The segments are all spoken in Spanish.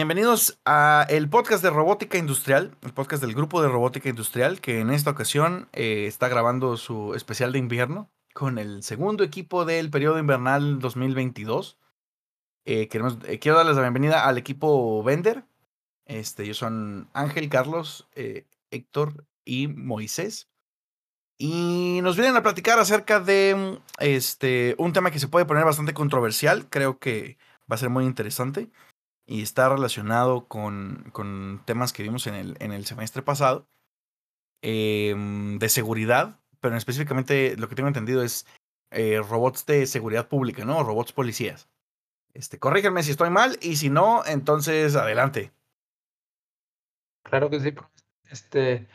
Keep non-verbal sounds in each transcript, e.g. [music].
Bienvenidos a el podcast de robótica industrial, el podcast del grupo de robótica industrial, que en esta ocasión eh, está grabando su especial de invierno con el segundo equipo del periodo invernal 2022. Eh, queremos, eh, quiero darles la bienvenida al equipo Vender. Este, ellos son Ángel, Carlos, Héctor y Moisés. Y nos vienen a platicar acerca de este, un tema que se puede poner bastante controversial. Creo que va a ser muy interesante y está relacionado con, con temas que vimos en el, en el semestre pasado em, de seguridad, pero específicamente lo que tengo entendido es eh, robots de seguridad pública, ¿no? Robots policías. Este, corríganme si estoy mal y si no, entonces adelante. Claro que sí. Este,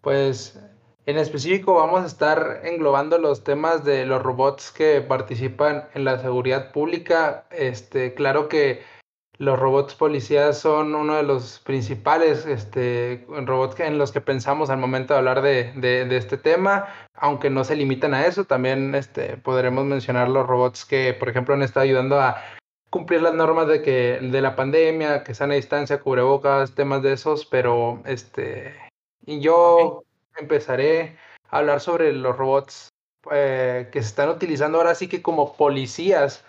pues en específico vamos a estar englobando los temas de los robots que participan en la seguridad pública. Este, claro que los robots policías son uno de los principales este, robots en los que pensamos al momento de hablar de, de, este tema, aunque no se limitan a eso, también este, podremos mencionar los robots que, por ejemplo, han estado ayudando a cumplir las normas de, que, de la pandemia, que están a distancia, cubrebocas, temas de esos, pero este, yo empezaré a hablar sobre los robots eh, que se están utilizando ahora sí que como policías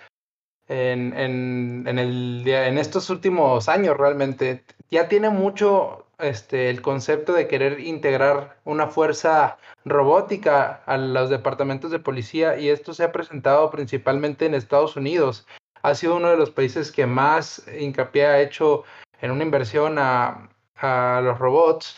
en, en, en, el, en estos últimos años realmente. Ya tiene mucho este, el concepto de querer integrar una fuerza robótica a los departamentos de policía y esto se ha presentado principalmente en Estados Unidos. Ha sido uno de los países que más hincapié ha hecho en una inversión a, a los robots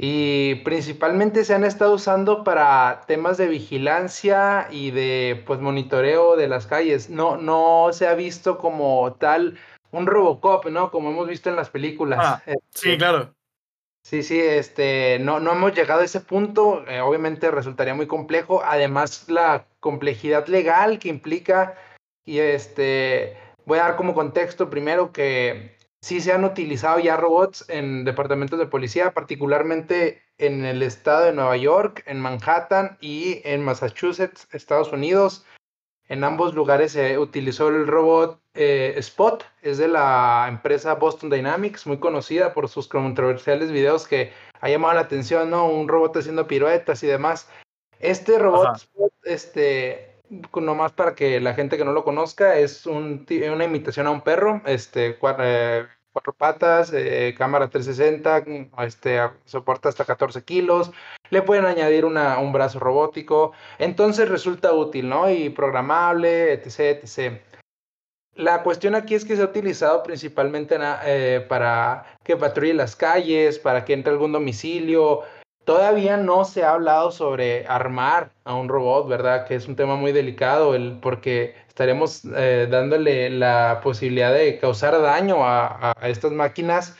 y principalmente se han estado usando para temas de vigilancia y de pues monitoreo de las calles. No, no se ha visto como tal un Robocop, ¿no? Como hemos visto en las películas. Ah, sí, este, claro. Sí, sí, este, no, no hemos llegado a ese punto. Eh, obviamente resultaría muy complejo. Además, la complejidad legal que implica. Y este, voy a dar como contexto primero que sí se han utilizado ya robots en departamentos de policía, particularmente en el estado de Nueva York, en Manhattan y en Massachusetts, Estados Unidos. En ambos lugares se utilizó el robot eh, Spot, es de la empresa Boston Dynamics, muy conocida por sus controversiales videos que ha llamado la atención, ¿no? Un robot haciendo piruetas y demás. Este robot Spot, este, nomás para que la gente que no lo conozca, es un, una imitación a un perro, este, eh, cuatro, patas, eh, cámara 360, este, soporta hasta 14 kilos, le pueden añadir una, un brazo robótico, entonces resulta útil, ¿no? Y programable, etc, etc. La cuestión aquí es que se ha utilizado principalmente eh, para que patrulle las calles, para que entre algún domicilio, Todavía no se ha hablado sobre armar a un robot, ¿verdad? Que es un tema muy delicado, el, porque estaremos eh, dándole la posibilidad de causar daño a, estas máquinas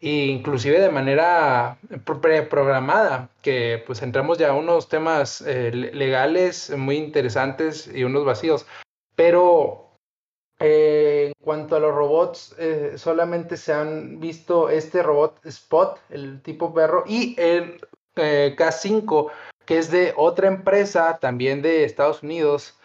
e inclusive de manera preprogramada, que pues entramos ya a unos temas eh, legales muy interesantes y unos vacíos. Pero eh, en cuanto a los robots, solamente se han visto este robot Spot, el tipo perro, y el eh, K5, que es de otra empresa también de Estados Unidos,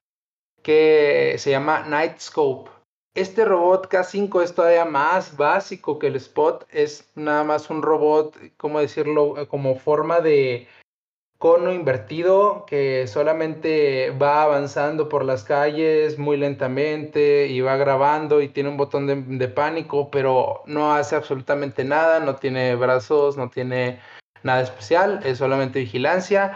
que se llama Nightscope. Este robot K5 es todavía más básico que el Spot, es nada más un robot, ¿cómo decirlo?, como forma de cono invertido que solamente va avanzando por las calles muy lentamente y va grabando y tiene un botón de pánico, pero no hace absolutamente nada, no tiene brazos, no tiene nada especial, es solamente vigilancia.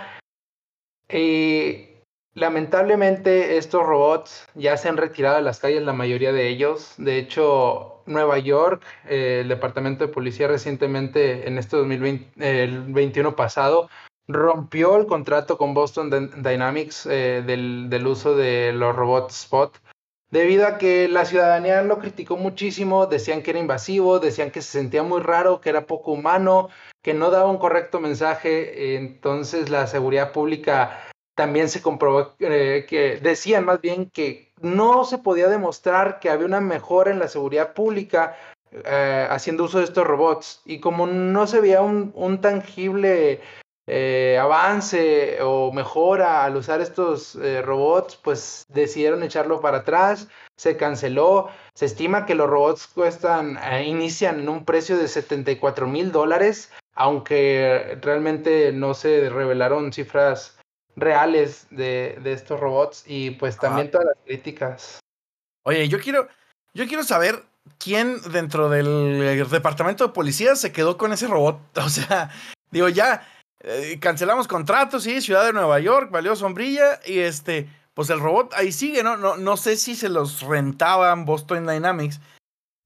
Y lamentablemente estos robots ya se han retirado de las calles, la mayoría de ellos. De hecho, Nueva York, eh, el Departamento de Policía recientemente, en este 2020, el 21 pasado, rompió el contrato con Boston Dynamics eh, del, uso de los robots Spot debido a que la ciudadanía lo criticó muchísimo, decían que era invasivo, decían que se sentía muy raro, que era poco humano, que no daba un correcto mensaje, entonces la seguridad pública también se comprobó eh, que decían más bien que no se podía demostrar que había una mejora en la seguridad pública eh, haciendo uso de estos robots. Y como no se veía un, tangible eh, avance o mejora al usar estos robots, pues decidieron echarlo para atrás, se canceló, se estima que los robots cuestan, inician en un precio de 74 mil dólares, aunque realmente no se revelaron cifras reales de, de estos robots y pues también todas las críticas. Oye, yo quiero, yo quiero saber quién dentro del departamento de policía se quedó con ese robot. [laughs] O sea, digo, ya, eh, cancelamos contratos, sí, Ciudad de Nueva York, valió sombrilla y este, pues el robot ahí sigue, ¿no? No, no sé si se los rentaban Boston Dynamics,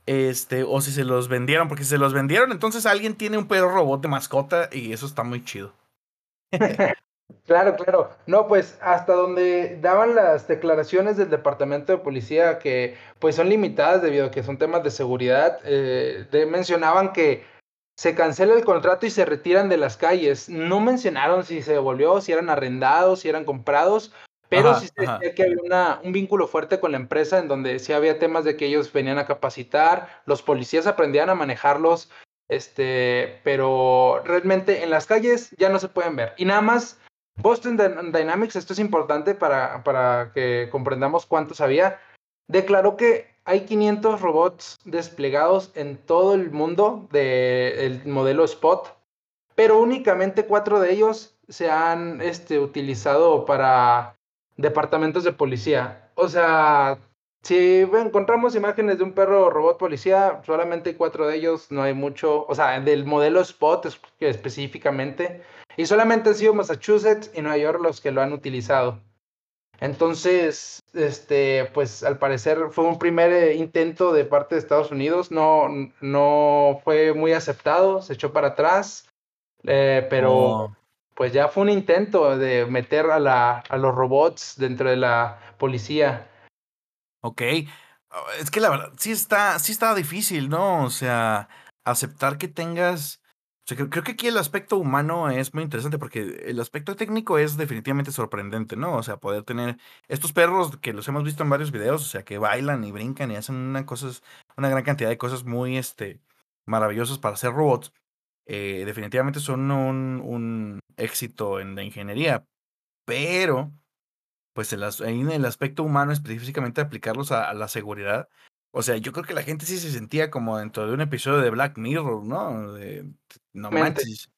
este, o si se los vendieron, porque si se los vendieron, entonces alguien tiene un perro robot de mascota y eso está muy chido. [laughs] Claro, claro. No, pues hasta donde daban las declaraciones del departamento de policía que pues son limitadas debido a que son temas de seguridad, eh, mencionaban que se cancela el contrato y se retiran de las calles. No mencionaron si se devolvió, si eran arrendados, si eran comprados, pero sí se decía que había un vínculo fuerte con la empresa en donde sí había temas de que ellos venían a capacitar, los policías aprendían a manejarlos, este, pero realmente en las calles ya no se pueden ver. Y nada más, Boston Dynamics, esto es importante para, para que comprendamos cuántos había, declaró que hay 500 robots desplegados en todo el mundo del modelo Spot, pero únicamente cuatro de ellos se han este, utilizado para departamentos de policía. O sea, si encontramos imágenes de un perro robot policía, solamente cuatro de ellos, no hay mucho, o sea, del modelo Spot específicamente, y solamente han sido Massachusetts y Nueva York los que lo han utilizado. Entonces, este, pues al parecer fue un primer eh, intento de parte de Estados Unidos, no, no fue muy aceptado, se echó para atrás, eh, pero oh. Pues ya fue un intento de meter a, la, a los robots dentro de la policía. Ok, es que la verdad, sí está, sí está difícil, ¿no? O sea, aceptar que tengas creo, que aquí el aspecto humano es muy interesante porque el aspecto técnico es definitivamente sorprendente, ¿no? O sea, poder tener estos perros que los hemos visto en varios videos, o sea, que bailan y brincan y hacen una, cosas, una gran cantidad de cosas muy este, maravillosas para ser robots, eh, definitivamente son un, un, éxito en la ingeniería, pero pues el, en el aspecto humano, específicamente aplicarlos a la seguridad, o sea, yo creo que la gente sí se sentía como dentro de un episodio de Black Mirror, ¿no? De, no manches.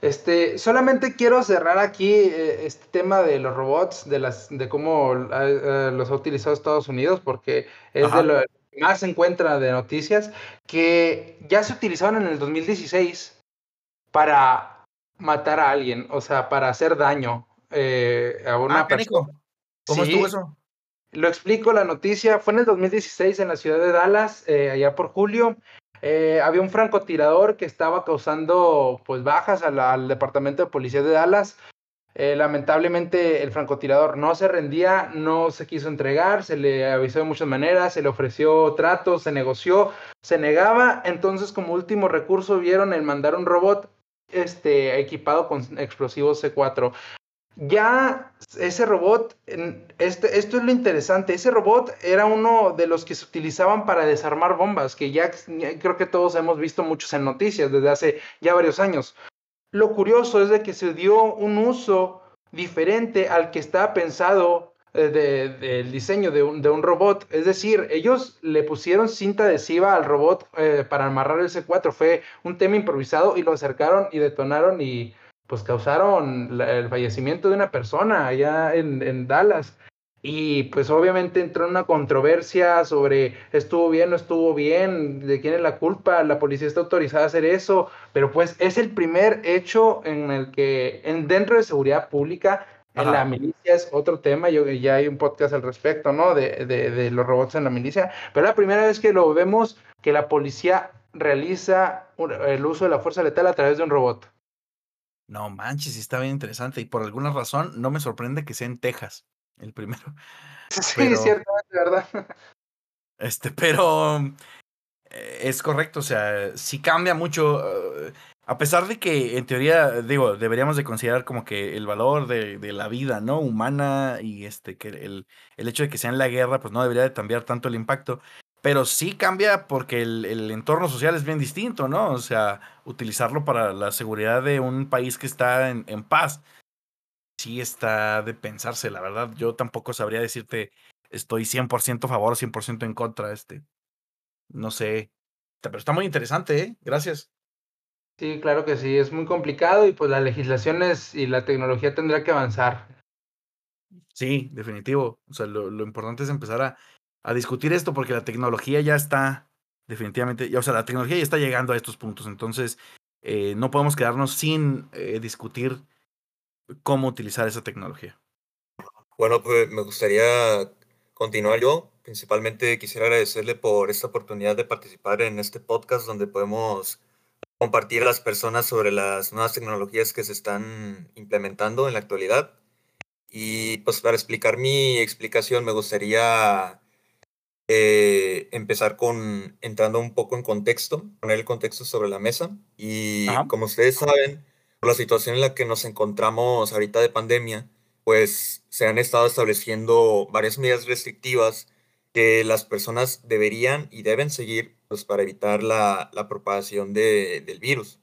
Este, solamente quiero cerrar aquí eh, este tema de los robots, de las, de cómo eh, los ha utilizado Estados Unidos, porque es de lo más se encuentra de noticias, que ya se utilizaron en el 2016 para matar a alguien, o sea, para hacer daño eh, a una ah, persona. ¿Cómo estuvo eso? Lo explico, la noticia fue en el 2016 en la ciudad de Dallas, eh, allá por julio. Eh, había un francotirador que estaba causando pues bajas al, departamento de policía de Dallas. Eh, lamentablemente el francotirador no se rendía, no se quiso entregar, se le avisó de muchas maneras, se le ofreció trato, se negoció, se negaba. Entonces como último recurso vieron el mandar un robot este, equipado con explosivos C4 ya ese robot, este, esto es lo interesante, ese robot era uno de los que se utilizaban para desarmar bombas, que ya, creo que todos hemos visto muchos en noticias desde hace ya varios años. Lo curioso es de que se dio un uso diferente al que estaba pensado eh, del diseño de un, de un, robot. Es decir, ellos le pusieron cinta adhesiva al robot eh, para amarrar el C4. Fue un tema improvisado y lo acercaron y detonaron y pues causaron el fallecimiento de una persona allá en, Dallas. Y pues obviamente entró en una controversia sobre estuvo bien, no estuvo bien, de quién es la culpa, la policía está autorizada a hacer eso, pero pues es el primer hecho en el que en, dentro de seguridad pública, en la milicia es otro tema, yo, ya hay un podcast al respecto, ¿no? De, de, de los robots en la milicia, pero la primera vez que lo vemos que la policía realiza el uso de la fuerza letal a través de un robot. No manches, está bien interesante. Y por alguna razón no me sorprende que sea en Texas. El primero. [laughs] Sí, ciertamente, ¿verdad? [laughs] Este, pero eh, es correcto, o sea, si cambia mucho. Eh, a pesar de que en teoría, digo, deberíamos de considerar como que el valor de, de la vida, ¿no? Humana y este, que el, el, hecho de que sea en la guerra, pues no debería de cambiar tanto el impacto. Pero sí cambia porque el, el, entorno social es bien distinto, ¿no? O sea, utilizarlo para la seguridad de un país que está en, en paz, sí está de pensarse, la verdad. Yo tampoco sabría decirte, estoy 100% a favor, 100% en contra, este. No sé, pero está muy interesante, ¿eh? Gracias. Sí, claro que sí, es muy complicado y pues las legislaciones y la tecnología tendrá que avanzar. Sí, definitivo. O sea, lo, lo importante es empezar a, a, discutir esto porque la tecnología ya está definitivamente, o sea, la tecnología ya está llegando a estos puntos. Entonces, eh, no podemos quedarnos sin eh, discutir cómo utilizar esa tecnología. Bueno, pues me gustaría continuar yo. Principalmente quisiera agradecerle por esta oportunidad de participar en este podcast donde podemos compartir a las personas sobre las nuevas tecnologías que se están implementando en la actualidad. Y pues para explicar mi explicación me gustaría eh, empezar con entrando un poco en contexto, poner el contexto sobre la mesa. Y como ustedes saben, por la situación en la que nos encontramos ahorita de pandemia, pues se han estado estableciendo varias medidas restrictivas que las personas deberían y deben seguir pues, para evitar la, la propagación de, del virus.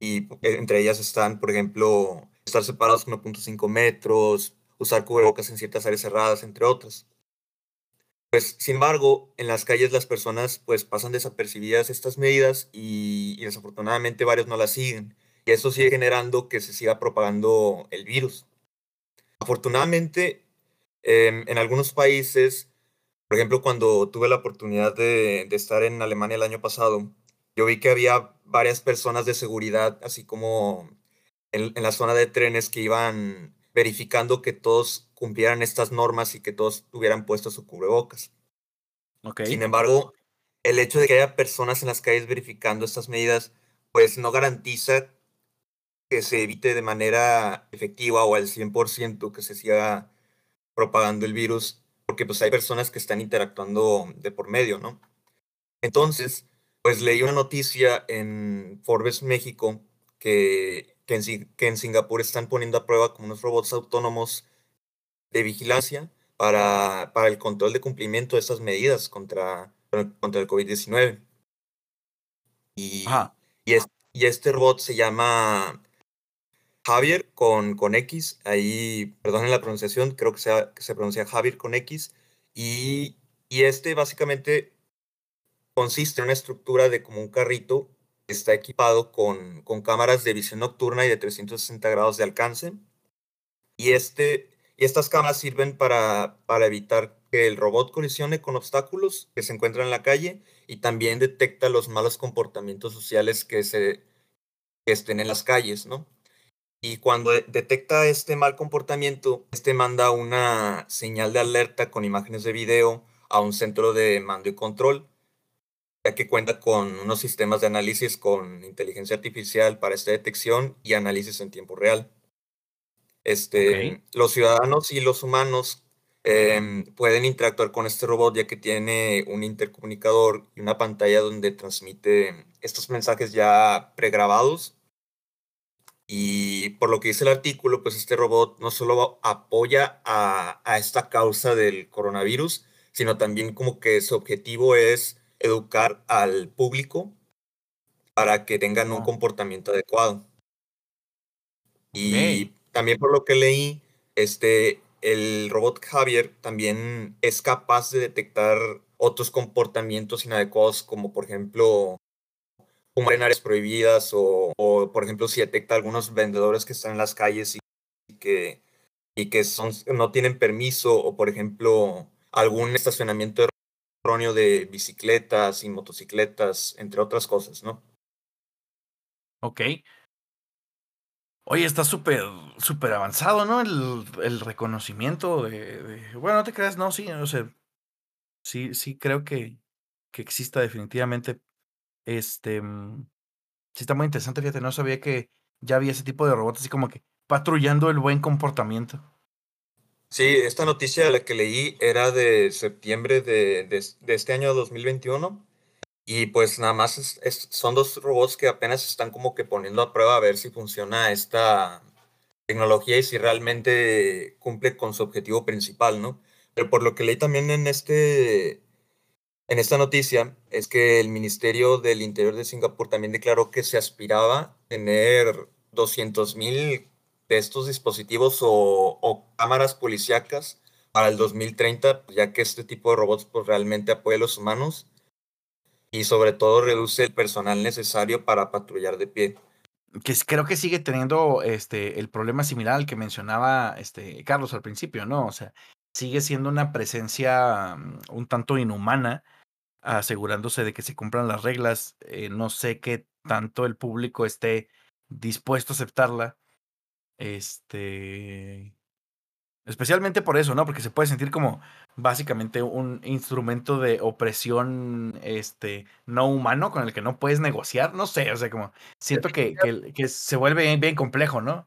Y eh, entre ellas están, por ejemplo, estar separados 1.5 metros, usar cubrebocas en ciertas áreas cerradas, entre otras. Pues, sin embargo, en las calles las personas pues pasan desapercibidas estas medidas y, y desafortunadamente varios no las siguen. Y eso sigue generando que se siga propagando el virus. Afortunadamente, eh, en algunos países por ejemplo, cuando tuve la oportunidad de, de, estar en Alemania el año pasado, yo vi que había varias personas de seguridad, así como en, en la zona de trenes que iban verificando que todos cumplieran estas normas y que todos tuvieran puesto su cubrebocas. Okay. Sin embargo, el hecho de que haya personas en las calles verificando estas medidas, pues no garantiza que se evite de manera efectiva o al 100% que se siga propagando el virus porque pues hay personas que están interactuando de por medio, ¿no? Entonces, pues leí una noticia en Forbes México que, que, en, que en Singapur están poniendo a prueba como unos robots autónomos de vigilancia para, para el control de cumplimiento de esas medidas contra, contra el COVID-19. Y, y, es, y este robot se llama Javier con, con X, ahí, perdonen la pronunciación, creo que, sea, se pronuncia Javier con X, y, y este básicamente consiste en una estructura de como un carrito que está equipado con, con cámaras de visión nocturna y de 360 grados de alcance. Y, este, y estas cámaras sirven para, para evitar que el robot colisione con obstáculos que se encuentran en la calle y también detecta los malos comportamientos sociales que, se, que estén en las calles, ¿no? Y cuando detecta este mal comportamiento, este manda una señal de alerta con imágenes de video a un centro de mando y control, ya que cuenta con unos sistemas de análisis con inteligencia artificial para esta detección y análisis en tiempo real. Este, okay. Los ciudadanos y los humanos eh, pueden interactuar con este robot ya que tiene un intercomunicador y una pantalla donde transmite estos mensajes ya pregrabados y por lo que dice el artículo, pues este robot no solo apoya a, a, esta causa del coronavirus, sino también como que su objetivo es educar al público para que tengan un comportamiento adecuado. Y okay. también por lo que leí, este, el robot Javier también es capaz de detectar otros comportamientos inadecuados, como por ejemplo como en áreas prohibidas o, o, por ejemplo, si detecta algunos vendedores que están en las calles y, que, y que son, no tienen permiso o, por ejemplo, algún estacionamiento erróneo de bicicletas y motocicletas, entre otras cosas, ¿no? Ok. Oye, está súper, súper avanzado, ¿no? El, el reconocimiento de, de, Bueno, no te creas, no, sí, o sea, sí, sí creo que, que exista definitivamente este, mm, sí está muy interesante, fíjate, no sabía que ya había ese tipo de robots así como que patrullando el buen comportamiento. Sí, esta noticia la que leí era de septiembre de, de, este año 2021 y pues nada más son dos robots que apenas están como que poniendo a prueba a ver si funciona esta tecnología y si realmente cumple con su objetivo principal, ¿no? Pero por lo que leí también en, este, en esta noticia es que el Ministerio del Interior de Singapur también declaró que se aspiraba a tener 200.000 de estos dispositivos o, cámaras policíacas para el 2030, ya que este tipo de robots pues, realmente apoya a los humanos y sobre todo reduce el personal necesario para patrullar de pie. Que creo que sigue teniendo este, el problema similar al que mencionaba este, Carlos al principio, ¿no? O sea, sigue siendo una presencia mm, un tanto inhumana, asegurándose de que se cumplan las reglas. Eh, no sé qué tanto el público esté dispuesto a aceptarla este. Especialmente por eso, ¿no? Porque se puede sentir como básicamente un instrumento de opresión este, no humano con el que no puedes negociar. No sé, o sea, como siento que, que, se vuelve bien, complejo, ¿no?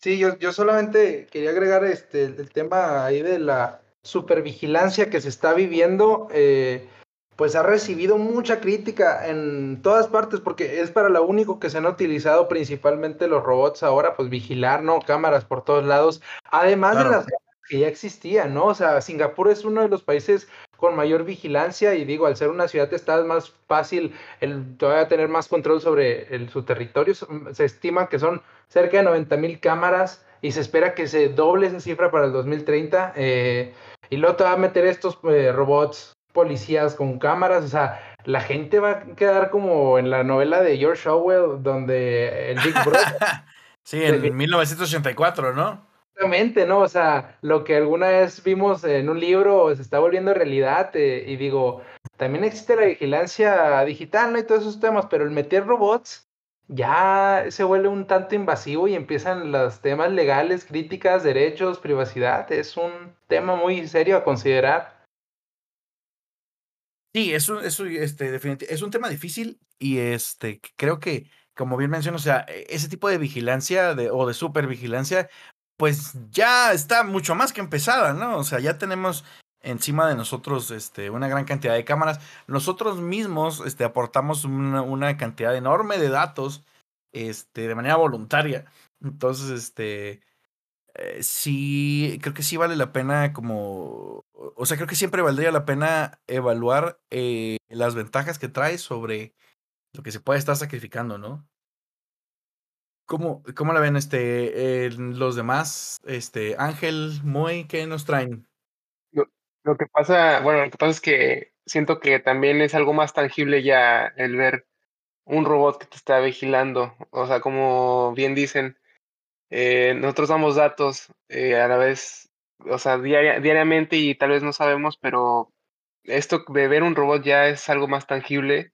Sí, yo, yo solamente quería agregar este, el tema ahí de la supervigilancia que se está viviendo. Eh, pues ha recibido mucha crítica en todas partes porque es para lo único que se han utilizado principalmente los robots ahora, pues vigilar, ¿no? Cámaras por todos lados, además de las que ya existían, ¿no? O sea, Singapur es uno de los países con mayor vigilancia y digo, al ser una ciudad está más fácil el todavía tener más control sobre el, su territorio. Se estima que son cerca de 90 mil cámaras y se espera que se doble esa cifra para el 2030. Eh, y luego te va a meter estos eh, robots policías con cámaras, o sea, la gente va a quedar como en la novela de George Orwell, donde el Big Brother. [laughs] sí, en 1984, ¿no? Exactamente, ¿no? O sea, lo que alguna vez vimos en un libro se está volviendo realidad eh, y digo, también existe la vigilancia digital, ¿no? Y todos esos temas, pero el meter robots ya se vuelve un tanto invasivo y empiezan los temas legales, críticas, derechos, privacidad. Es un tema muy serio a considerar. Sí, eso, eso, este, definitivamente, es un tema difícil y este, creo que, como bien menciono, o sea, e, ese tipo de vigilancia de, o de supervigilancia, pues ya está mucho más que empezada, ¿no? O sea, ya tenemos encima de nosotros este, una gran cantidad de cámaras. Nosotros mismos este, aportamos una, una cantidad enorme de datos este, de manera voluntaria. Entonces, este, eh, sí, creo que sí vale la pena como, o sea, creo que siempre valdría la pena evaluar eh, las ventajas que trae sobre lo que se puede estar sacrificando, ¿no? ¿Cómo, cómo la ven este, los demás? Este, Ángel, Moy, ¿qué nos traen? Lo, que pasa, bueno, lo que pasa es que siento que también es algo más tangible ya el ver un robot que te está vigilando. O sea, como bien dicen, eh, nosotros damos datos eh, a la vez, o sea, diariamente y tal vez no sabemos, pero esto de ver un robot ya es algo más tangible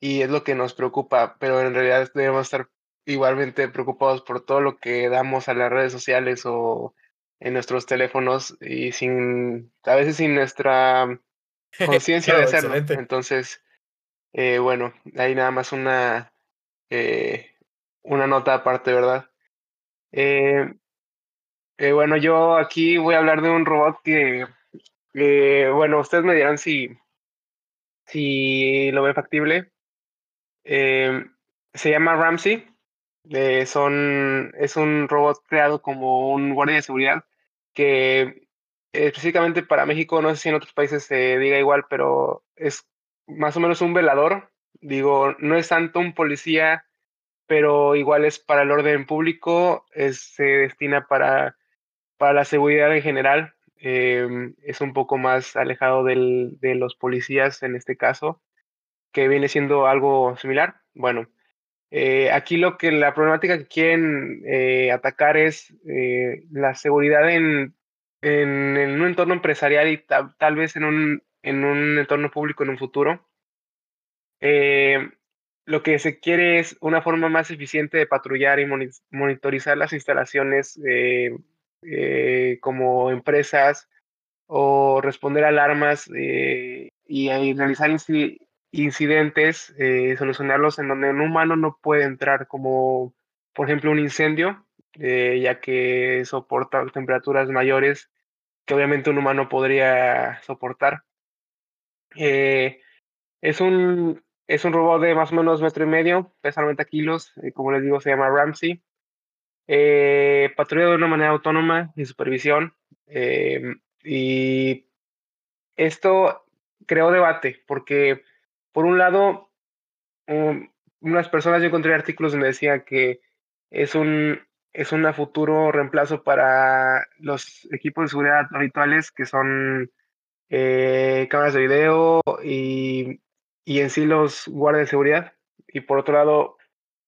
y es lo que nos preocupa, pero en realidad debemos estar igualmente preocupados por todo lo que damos a las redes sociales o en nuestros teléfonos y sin, a veces sin nuestra [laughs] conciencia de hacerlo. Entonces, eh, bueno, hay nada más una, una nota aparte, ¿verdad? Eh, eh, bueno, yo aquí voy a hablar de un robot que, bueno, ustedes me dirán si, si lo ve factible. Eh, se llama Ramsey. son, es un robot creado como un guardia de seguridad que específicamente para México, no sé si en otros países se diga igual, pero es más o menos un velador. Digo, no es tanto un policía pero igual es para el orden público, se destina para, para la seguridad en general, em, es un poco más alejado del, de los policías en este caso, que viene siendo algo similar. Bueno, eh, aquí lo que la problemática que quieren eh, atacar es eh, la seguridad en, en, un entorno empresarial y tal vez en un, en un entorno público en un futuro lo que se quiere es una forma más eficiente de patrullar y monitorizar las instalaciones eh, eh, como empresas o responder alarmas eh, y, realizar incidentes, solucionarlos en donde un humano no puede entrar, como por ejemplo un incendio, ya que soporta temperaturas mayores que obviamente un humano podría soportar. Eh, es, un, es un robot de más o menos metro y medio, pesa 90 kilos, como les digo, se llama Ramsey. Patrulla de una manera autónoma, sin supervisión, y esto creó debate, porque por un lado, um, unas personas yo encontré artículos donde decía que es un es un futuro reemplazo para los equipos de seguridad habituales que son eh, cámaras de video y, y, en sí los guardias de seguridad. Y por otro lado,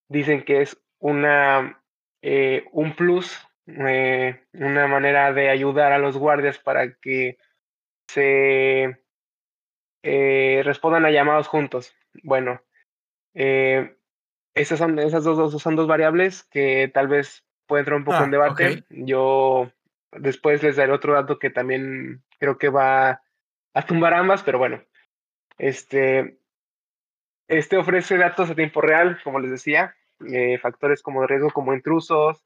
dicen que es una, eh, un plus, eh, una manera de ayudar a los guardias para que se respondan a llamados juntos. Bueno, esas, son, esas dos, son dos variables que tal vez puede entrar un poco en ah, debate. Yo después les daré otro dato que también creo que va a tumbar ambas, pero bueno. Este, este ofrece datos a tiempo real, como les decía, eh, factores como de riesgo como intrusos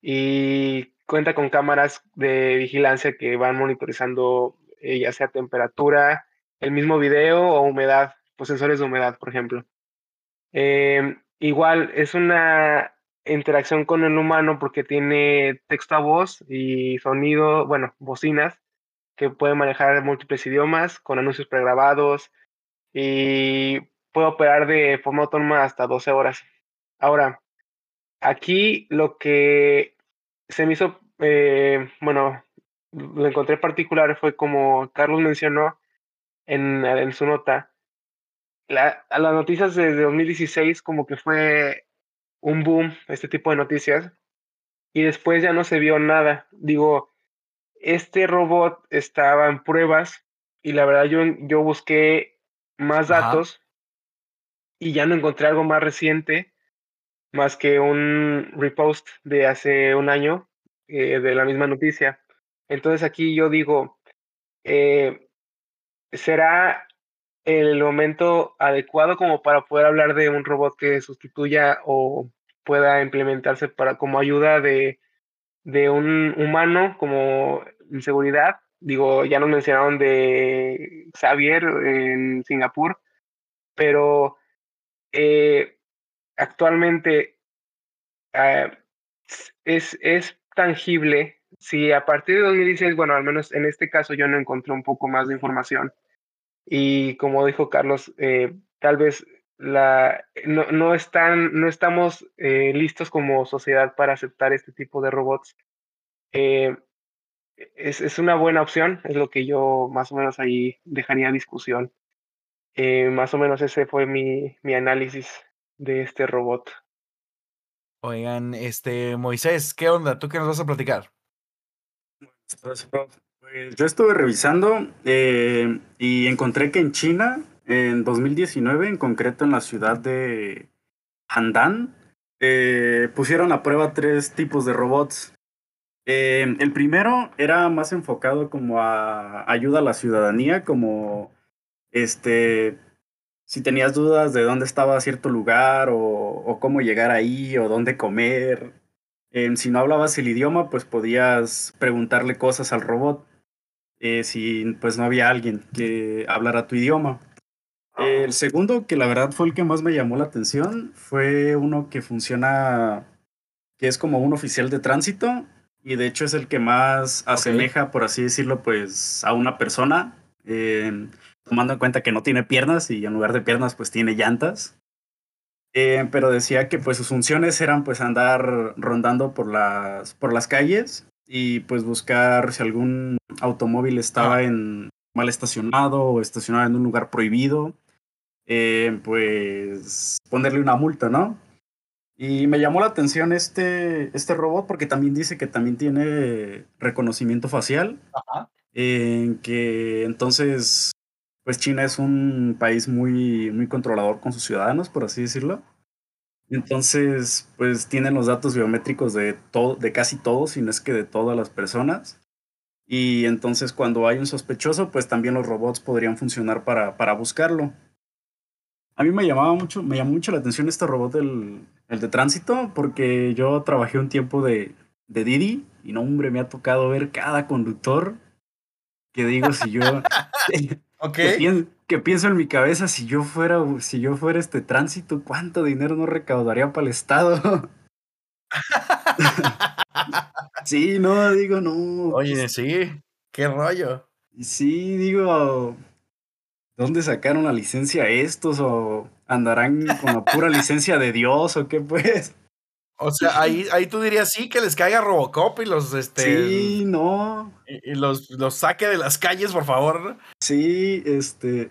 y cuenta con cámaras de vigilancia que van monitorizando eh, ya sea temperatura, el mismo video o humedad, pues sensores de humedad, por ejemplo. Eh, igual es una interacción con el humano porque tiene texto a voz y sonido, bueno, bocinas que puede manejar múltiples idiomas con anuncios pregrabados y puede operar de forma autónoma hasta 12 horas. Ahora, aquí lo que se me hizo, eh, bueno, lo encontré particular fue como Carlos mencionó en, en su nota, la, a las noticias desde 2016 como que fue un boom este tipo de noticias y después ya no se vio nada. Digo, este robot estaba en pruebas y la verdad yo, yo busqué más datos y ya no encontré algo más reciente más que un repost de hace un año eh, de la misma noticia. Entonces aquí yo digo, eh, ¿será el momento adecuado como para poder hablar de un robot que sustituya o pueda implementarse para como ayuda de, de un humano como en seguridad. Digo, ya nos mencionaron de Xavier en Singapur, pero eh, actualmente ah, es, es tangible. Si a partir de 2016, bueno, al menos en este caso yo no encontré un poco más de información, y como dijo Carlos, eh, tal vez la, no, no, están, no estamos eh, listos como sociedad para aceptar este tipo de robots. Eh, es, es, una buena opción, es lo que yo más o menos ahí dejaría discusión. más o menos ese fue mi, mi análisis de este robot. Oigan, este Moisés, ¿qué onda? ¿Tú qué nos vas a platicar? Pues yo estuve revisando eh, y encontré que en China, en 2019, en concreto en la ciudad de Handan, eh, pusieron a prueba tres tipos de robots. Eh, el primero era más enfocado como a ayuda a la ciudadanía, como este, si tenías dudas de dónde estaba cierto lugar o, o cómo llegar ahí o dónde comer. si no hablabas el idioma, pues podías preguntarle cosas al robot. Eh, si pues no había alguien que hablara tu idioma. El segundo, que la verdad fue el que más me llamó la atención, fue uno que funciona, que es como un oficial de tránsito y de hecho es el que más asemeja, por así decirlo, pues a una persona, eh, tomando en cuenta que no tiene piernas y en lugar de piernas pues tiene llantas. Eh, pero decía que pues sus funciones eran pues andar rondando por las, por las calles y pues buscar si algún automóvil estaba en mal estacionado o estacionado en un lugar prohibido, eh, pues ponerle una multa, ¿no? Y me llamó la atención este, este robot porque también dice que también tiene reconocimiento facial, en que entonces, pues China es un país muy, muy controlador con sus ciudadanos, por así decirlo. Entonces, pues tienen los datos biométricos de, todo, de casi todos, si no es que de todas las personas. Y entonces cuando hay un sospechoso, pues también los robots podrían funcionar para, para buscarlo. A mí me llamaba mucho, me llamó mucho la atención este robot del el de tránsito, porque yo trabajé un tiempo de, de Didi y no, hombre, me ha tocado ver cada conductor que digo si yo [laughs] [laughs] Ok. que, pien- que pienso en mi cabeza si yo fuera si yo fuera este tránsito, cuánto dinero no recaudaría para el estado. [laughs] sí, no, digo, no. Oye, pues, sí. Qué rollo. sí, digo, ¿dónde sacaron la licencia estos o andarán con la pura licencia de Dios o qué pues? O sea, ahí, ahí tú dirías sí que les caiga Robocop y los este Sí, no. y, y los, los saque de las calles, por favor. Sí, este.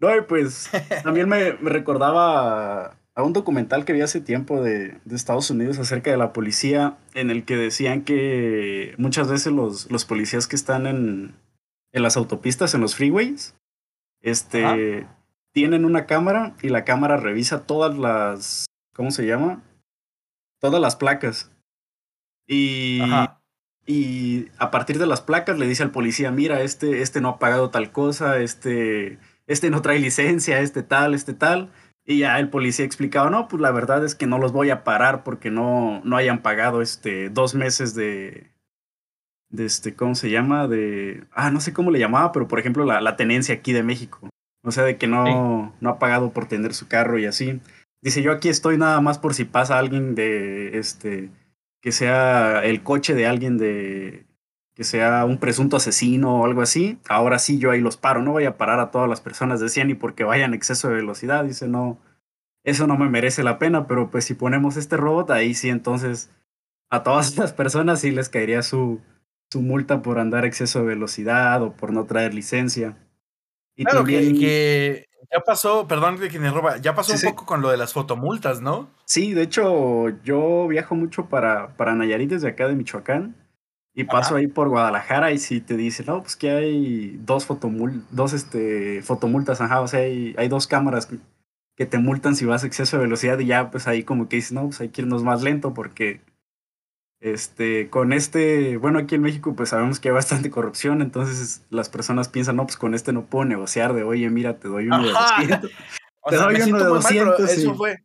No, y pues también me, me recordaba a, a un documental que vi hace tiempo de, de Estados Unidos acerca de la policía, en el que decían que muchas veces los, los policías que están en, en las autopistas, en los freeways, este, tienen una cámara y la cámara revisa todas las. ¿Cómo se llama? Todas las placas. Y. Ajá. Y a partir de las placas le dice al policía, mira, este, este no ha pagado tal cosa, este, este no trae licencia, este tal, este tal. Y ya el policía explicaba, no, pues la verdad es que no los voy a parar porque no, no hayan pagado este dos meses de, de este, ¿cómo se llama? De, ah, no sé cómo le llamaba, pero por ejemplo la, la tenencia aquí de México. O sea, de que no, no ha pagado por tener su carro y así. Dice, yo aquí estoy nada más por si pasa alguien de, este, que sea el coche de alguien de, que sea un presunto asesino o algo así. Ahora sí yo ahí los paro, no voy a parar a todas las personas de 100 y porque vayan exceso de velocidad. Dice, no, eso no me merece la pena, pero pues si ponemos este robot, ahí sí entonces a todas [laughs] las personas sí les caería su, su multa por andar exceso de velocidad o por no traer licencia. Y Claro, que, también- que ya pasó, perdón de me roba, ya pasó Sí, un sí. poco con lo de las fotomultas, ¿no? Sí, de hecho, yo viajo mucho para, para Nayarit desde acá de Michoacán y paso ahí por Guadalajara y si te dicen, no, pues que hay dos fotomul dos este, fotomultas, ajá, o sea, hay, hay dos cámaras que, que te multan si vas a exceso de velocidad y ya pues ahí como que dices, no, pues hay que irnos más lento porque este, con este, bueno, aquí en México pues sabemos que hay bastante corrupción, entonces las personas piensan, no, pues con este no puedo negociar de, oye, mira, te doy uno de Ajá. 200. [laughs] O Te sea, doy me uno siento de muy mal, pero 200 eso fue.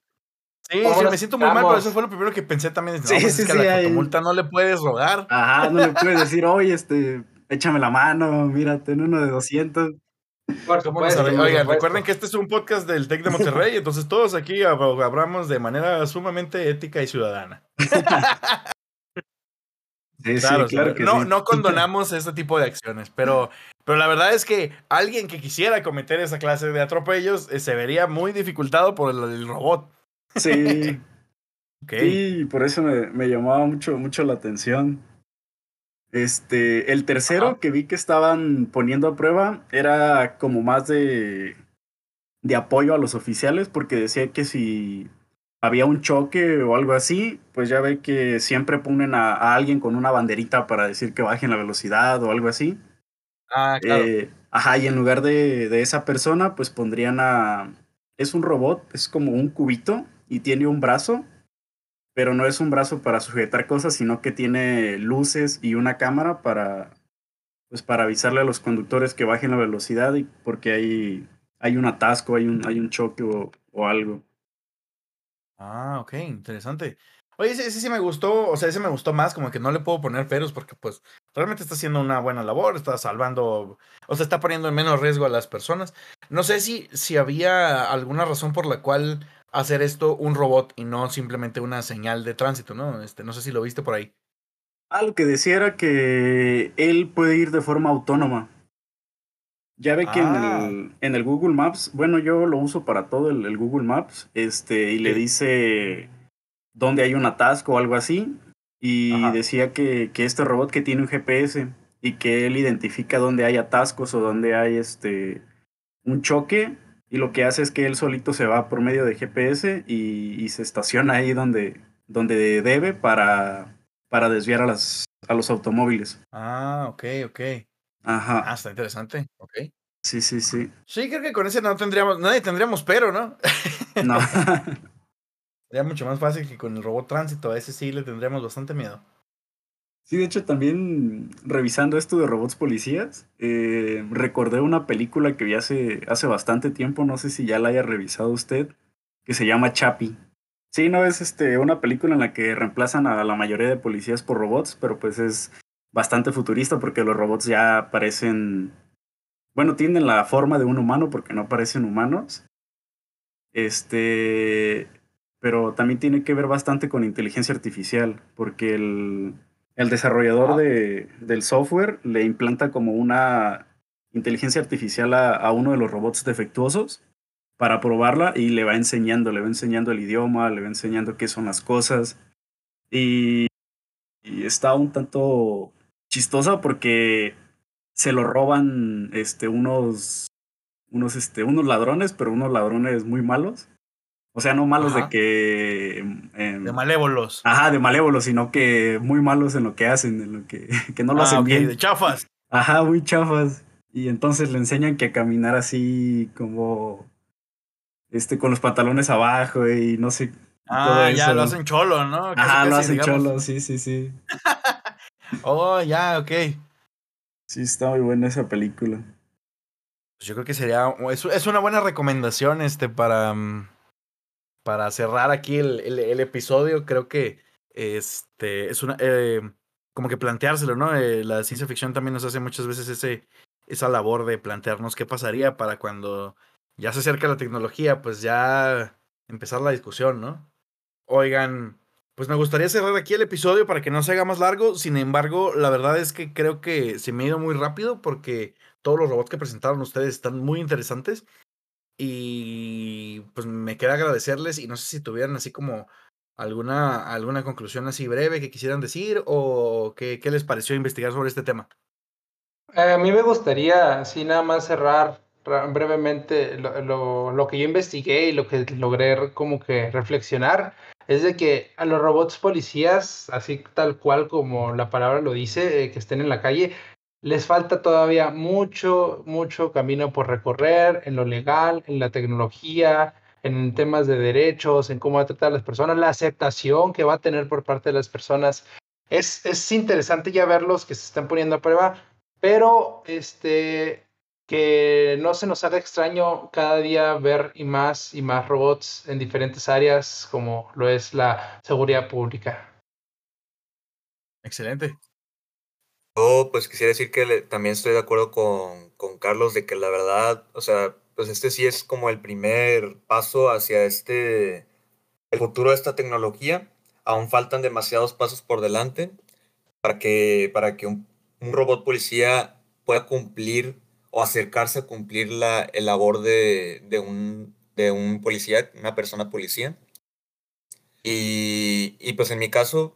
Sí, ¿Cómo sí, me siento muy mal, pero eso fue lo primero que pensé también. No, Sí, pues sí, es que sí, a la fotomulta no le puedes rogar. Ajá, no le puedes [laughs] decir, oye, este, échame la mano, mira, ten uno de 200. Por ¿Cómo no supuesto, por Oigan, recuerden que este es un podcast del TEC de Monterrey, entonces todos aquí hab- hablamos de manera sumamente ética y ciudadana. [laughs] Sí, Claro, sí, claro sí. que no, sí. no condonamos este tipo de acciones, pero, pero la verdad es que alguien que quisiera cometer esa clase de atropellos eh, se vería muy dificultado por el, el robot. Sí, [laughs] Ok. sí, por eso me, me llamaba mucho, mucho la atención. Este, el tercero Ajá. que vi que estaban poniendo a prueba era como más de, de apoyo a los oficiales, porque decía que si había un choque o algo así, pues ya ve que siempre ponen a, a alguien con una banderita para decir que bajen la velocidad o algo así. Ah, claro. Eh, ajá, y en lugar de, de esa persona, pues pondrían a... Es un robot, es como un cubito y tiene un brazo, pero no es un brazo para sujetar cosas, sino que tiene luces y una cámara para, pues para avisarle a los conductores que bajen la velocidad y porque hay, hay un atasco, hay un, hay un choque o, o algo. Ah, ok, interesante. Oye, ese, sí me gustó, o sea, ese me gustó más, como que no le puedo poner peros porque pues realmente está haciendo una buena labor, está salvando, o sea, está poniendo en menos riesgo a las personas. No sé si, si había alguna razón por la cual hacer esto un robot y no simplemente una señal de tránsito, ¿no? Este, no sé si lo viste por ahí. Ah, lo que decía era que él puede ir de forma autónoma. Ya ve que Ah. en, el, en el Google Maps, bueno, yo lo uso para todo el, el Google Maps, este, y le dice dónde hay un atasco o algo así, y Ajá. decía que, que este robot que tiene un GPS y que él identifica dónde hay atascos o dónde hay este un choque, y lo que hace es que él solito se va por medio de GPS y, y se estaciona ahí donde, donde debe para, para desviar a, las, a los automóviles. Ah, ok, ok. Ajá. Ah, está interesante. Ok. Sí, sí, sí. Sí, creo que con ese no tendríamos, nadie tendríamos pero, ¿no? No. [laughs] [laughs] Sería mucho más fácil que con el robot tránsito, a ese sí le tendríamos bastante miedo. Sí, de hecho, también revisando esto de robots policías, eh, recordé una película que vi hace, hace bastante tiempo, no sé si ya la haya revisado usted, que se llama Chappie. Sí, no es este, una película en la que reemplazan a la mayoría de policías por robots, pero pues es, bastante futurista porque los robots ya parecen, bueno, tienen la forma de un humano porque no parecen humanos. Este, pero también tiene que ver bastante con inteligencia artificial porque el, el desarrollador de, del software le implanta como una inteligencia artificial a, a, uno de los robots defectuosos para probarla y le va enseñando, le va enseñando el idioma, le va enseñando qué son las cosas. Y, y está un tanto chistosa porque se lo roban este, unos, unos, este, unos ladrones, pero unos ladrones muy malos. O sea, no malos Ajá. de que... em, De malévolos. Ajá, de malévolos, sino que muy malos en lo que hacen, en lo que, [laughs] que no lo Ah, hacen bien. de chafas. Ajá, muy chafas. Y entonces le enseñan que a caminar así como este con los pantalones abajo y no sé. Ah, ya eso. lo hacen cholo, ¿no? Casi, Ajá, lo hacen digamos. cholo, sí, sí, sí. [laughs] Oh, ya, ok. Sí, está muy buena esa película. Pues yo creo que sería. Es, es una buena recomendación este para. mm, Para cerrar aquí el, el, el episodio. Creo que este es una. eh, como que planteárselo, ¿no? Eh, la ciencia ficción también nos hace muchas veces ese, esa labor de plantearnos qué pasaría para cuando ya se acerca la tecnología, pues ya empezar la discusión, ¿no? Oigan, pues me gustaría cerrar aquí el episodio para que no se haga más largo. Sin embargo, la verdad es que creo que se me ha ido muy rápido porque todos los robots que presentaron ustedes están muy interesantes. Y pues me queda agradecerles y no sé si tuvieran así como alguna, alguna conclusión así breve que quisieran decir o qué, qué les pareció investigar sobre este tema. Eh, a mí me gustaría, sí, nada más cerrar ra- brevemente lo, lo- que yo investigué y lo que logré como que reflexionar, es de que a los robots policías, así tal cual como la palabra lo dice, eh, que estén en la calle, les falta todavía mucho, mucho camino por recorrer en lo legal, en la tecnología, en temas de derechos, en cómo va a tratar a las personas, la aceptación que va a tener por parte de las personas. Es, es interesante ya verlos que se están poniendo a prueba, pero este que no se nos haga extraño cada día ver y más y más robots en diferentes áreas como lo es la seguridad pública. Excelente. Yo pues quisiera decir que le- también estoy de acuerdo con, con Carlos de que la verdad, o sea, pues este sí es como el primer paso hacia este, el futuro de esta tecnología. Aún faltan demasiados pasos por delante para que, para que un, un robot policía pueda cumplir o acercarse a cumplir la el labor de, de un, de un policía, una persona policía. Y, y pues en mi caso,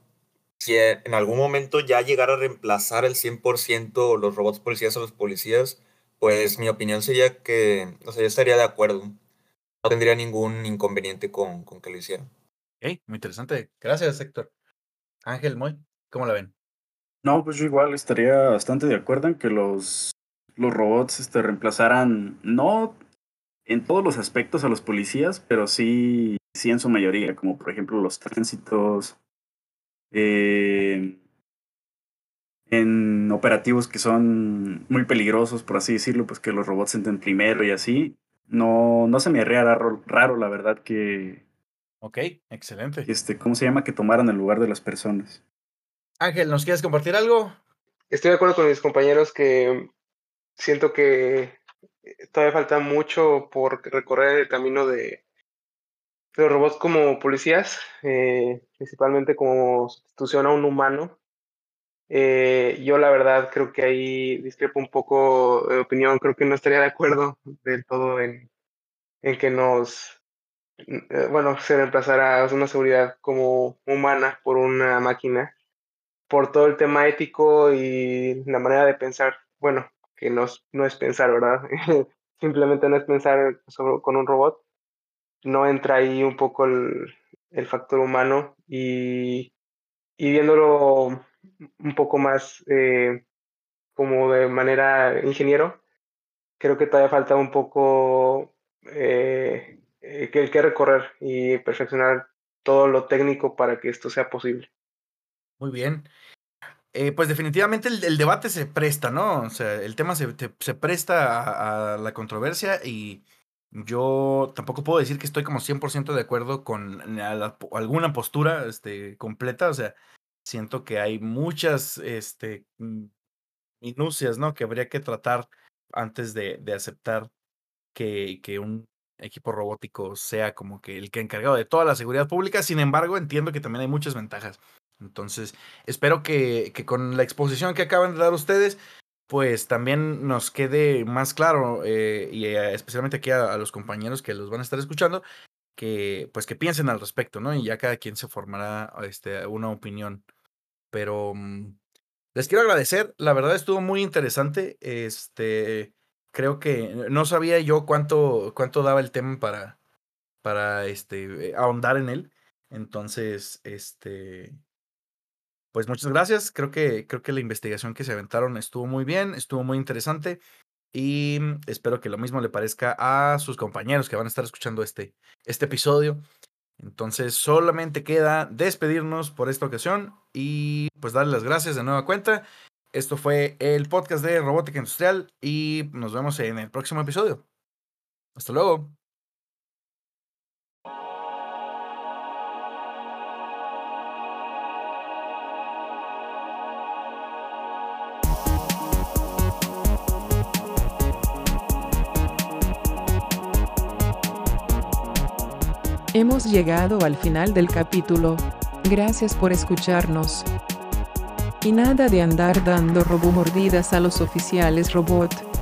si en algún momento ya llegara a reemplazar el 100% los robots policías a los policías, pues mi opinión sería que, o sea, yo estaría de acuerdo. No tendría ningún inconveniente con, con que lo hicieran. Ok, muy interesante. Gracias, Héctor. Ángel, Moy, ¿cómo la ven? No, pues yo igual estaría bastante de acuerdo en que los, los robots este, reemplazaran, no en todos los aspectos a los policías, pero sí, sí en su mayoría, como por ejemplo los tránsitos, eh, en operativos que son muy peligrosos, por así decirlo, pues que los robots entren primero y así. No, no se me haría raro, raro, la verdad, que, Ok, excelente. este, ¿cómo se llama? Que tomaran el lugar de las personas. Ángel, ¿nos quieres compartir algo? Estoy de acuerdo con mis compañeros que siento que todavía falta mucho por recorrer el camino de, los robots como policías, eh, principalmente como sustitución a un humano. Eh, yo la verdad creo que ahí discrepo un poco de opinión, creo que no estaría de acuerdo del todo en, en que nos, eh, bueno, se reemplazara una seguridad como humana por una máquina, por todo el tema ético y la manera de pensar, bueno, que no, no es pensar, ¿verdad? [laughs] Simplemente no es pensar sobre- con un robot, no entra ahí un poco el, el factor humano y, y viéndolo un poco más eh, como de manera ingeniero, creo que todavía falta un poco eh, eh, que recorrer y perfeccionar todo lo técnico para que esto sea posible. Muy bien. Eh, pues definitivamente el, debate se presta, ¿no? O sea, el tema se, se presta a, la controversia y yo tampoco puedo decir que estoy como 100% de acuerdo con alguna postura este, completa. O sea, siento que hay muchas este, mm, minucias, ¿no? Que habría que tratar antes de, de aceptar que, que un equipo robótico sea como que el que encargado de toda la seguridad pública. Sin embargo, entiendo que también hay muchas ventajas. Entonces, espero que, que con la exposición que acaban de dar ustedes, pues también nos quede más claro, eh, y eh, especialmente aquí a, los compañeros que los van a estar escuchando, que pues que piensen al respecto, ¿no? Y ya cada quien se formará este, una opinión. Pero mm, les quiero agradecer, la verdad estuvo muy interesante. Este, creo que no sabía yo cuánto, cuánto daba el tema para, para este, ahondar en él. Entonces, este, pues muchas gracias. Creo que, creo que la investigación que se aventaron estuvo muy bien, estuvo muy interesante. Y espero que lo mismo le parezca a sus compañeros que van a estar escuchando este, este episodio. Entonces solamente queda despedirnos por esta ocasión y pues darle las gracias de nueva cuenta. Esto fue el podcast de Robótica Industrial y nos vemos en el próximo episodio. Hasta luego. Hemos llegado al final del capítulo. Gracias por escucharnos. Y nada de andar dando robomordidas a los oficiales robot.